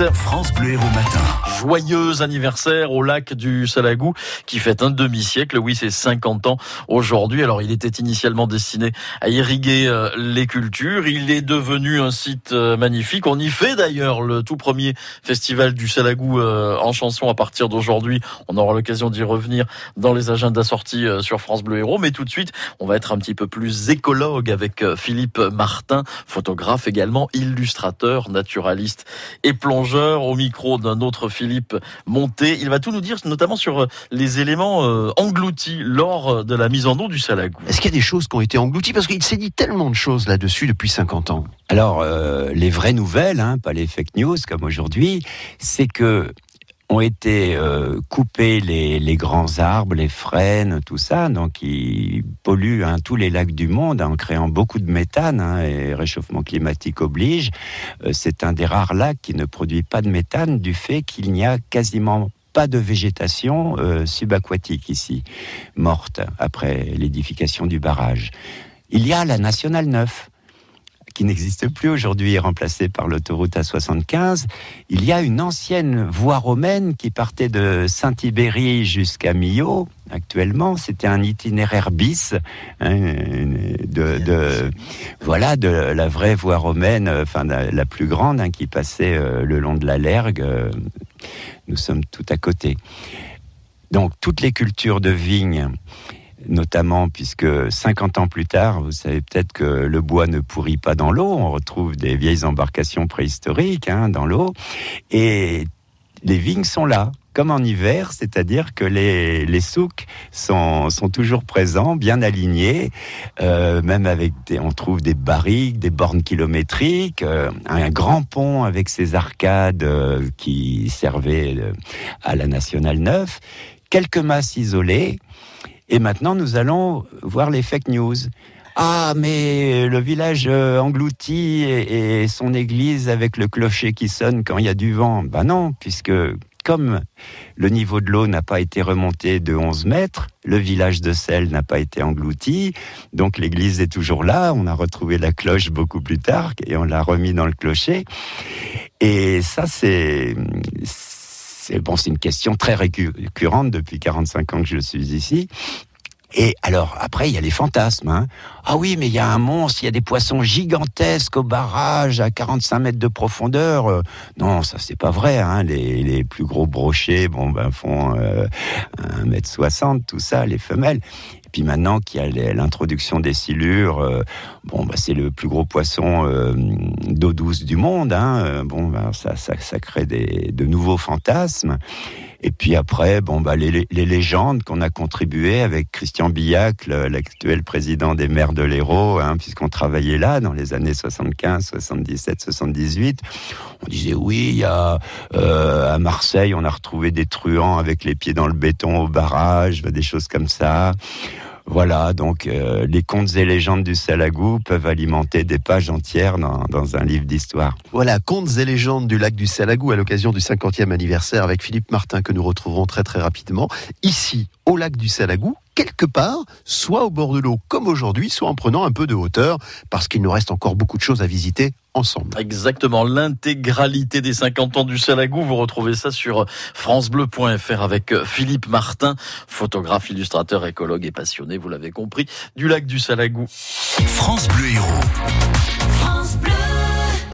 7, France Bleu Héros Matin. Joyeux anniversaire au lac du Salagou qui fête un demi-siècle. Oui, c'est 50 ans aujourd'hui. Alors, il était initialement destiné à irriguer euh, les cultures. Il est devenu un site euh, magnifique. On y fait d'ailleurs le tout premier festival du Salagou euh, en chanson à partir d'aujourd'hui. On aura l'occasion d'y revenir dans les agendas sortis sur France Bleu Héros. Mais tout de suite, on va être un petit peu plus écologue avec Philippe Martin, photographe également, illustrateur, naturaliste et plongeur au micro d'un autre Philippe Monté. Il va tout nous dire, notamment sur les éléments euh, engloutis lors de la mise en eau du Salagou. Est-ce qu'il y a des choses qui ont été englouties? Parce qu'il s'est dit tellement de choses là-dessus depuis 50 ans. Alors, euh, les vraies nouvelles, hein, pas les fake news comme aujourd'hui, c'est que ont été euh, coupés les, les, grands arbres, les frênes, tout ça, donc ils polluent hein, tous les lacs du monde en créant beaucoup de méthane, hein, et réchauffement climatique oblige. Euh, c'est un des rares lacs qui ne produit pas de méthane du fait qu'il n'y a quasiment pas de végétation euh, subaquatique ici, morte après l'édification du barrage. Il y a la Nationale 9 qui n'existe plus aujourd'hui, remplacée par l'autoroute A75. Il y a une ancienne voie romaine qui partait de Saint-Ibéry jusqu'à Millau. Actuellement, c'était un itinéraire bis hein, de, voilà de la vraie voie romaine, enfin la, plus grande, hein, qui passait euh, le long de la Lergue. nous sommes tout à côté. Donc toutes les cultures de vignes notamment puisque 50 ans plus tard, vous savez peut-être que le bois ne pourrit pas dans l'eau, on retrouve des vieilles embarcations préhistoriques hein, dans l'eau, et les vignes sont là, comme en hiver, c'est-à-dire que les, souks sont, sont toujours présents, bien alignés, euh, même avec des, on trouve des barriques, des bornes kilométriques, euh, un grand pont avec ses arcades euh, qui servaient à la Nationale 9, quelques masses isolées, et maintenant, nous allons voir les fake news. Ah, mais le village euh, englouti et, son église avec le clocher qui sonne quand il y a du vent. Ben non, puisque comme le niveau de l'eau n'a pas été remonté de 11 mètres, le village de Selle n'a pas été englouti, donc l'église est toujours là. On a retrouvé la cloche beaucoup plus tard et on l'a remis dans le clocher. Et ça, c'est c'est bon, une question très récurrente depuis 45 ans que je suis ici. Et alors, après, il y a les fantasmes. Hein. Ah oui, mais il y a un monstre, il y a des poissons gigantesques au barrage à 45 mètres de profondeur. Non, ça, c'est pas vrai. Hein. Les, les, plus gros brochets bon, ben, font euh, 1m60, tout ça, les femelles. Puis maintenant qu'il y a l'introduction des silures, euh, bon, bah, c'est le plus gros poisson euh, d'eau douce du monde. Hein. Euh, bon, bah, ça, ça, ça, crée des, de nouveaux fantasmes. Et puis après, bon, bah, les, légendes qu'on a contribué avec Christian Billac, l'actuel président des maires de l'Hérault, hein, puisqu'on travaillait là dans les années 75, 77, 78. On disait oui, à Marseille, on a retrouvé des truands avec les pieds dans le béton au barrage, des choses comme ça. Voilà, donc euh, les contes et légendes du Salagou peuvent alimenter des pages entières dans, dans un livre d'histoire. Voilà, contes et légendes du lac du Salagou à l'occasion du 50e anniversaire avec Philippe Martin que nous retrouverons très très rapidement ici au lac du Salagou quelque part, soit au bord de l'eau comme aujourd'hui, soit en prenant un peu de hauteur, parce qu'il nous reste encore beaucoup de choses à visiter ensemble. Exactement, l'intégralité des 50 ans du Salagou, vous retrouvez ça sur francebleu.fr avec Philippe Martin, photographe, illustrateur, écologue et passionné, vous l'avez compris, du lac du Salagou. France Bleu Héros.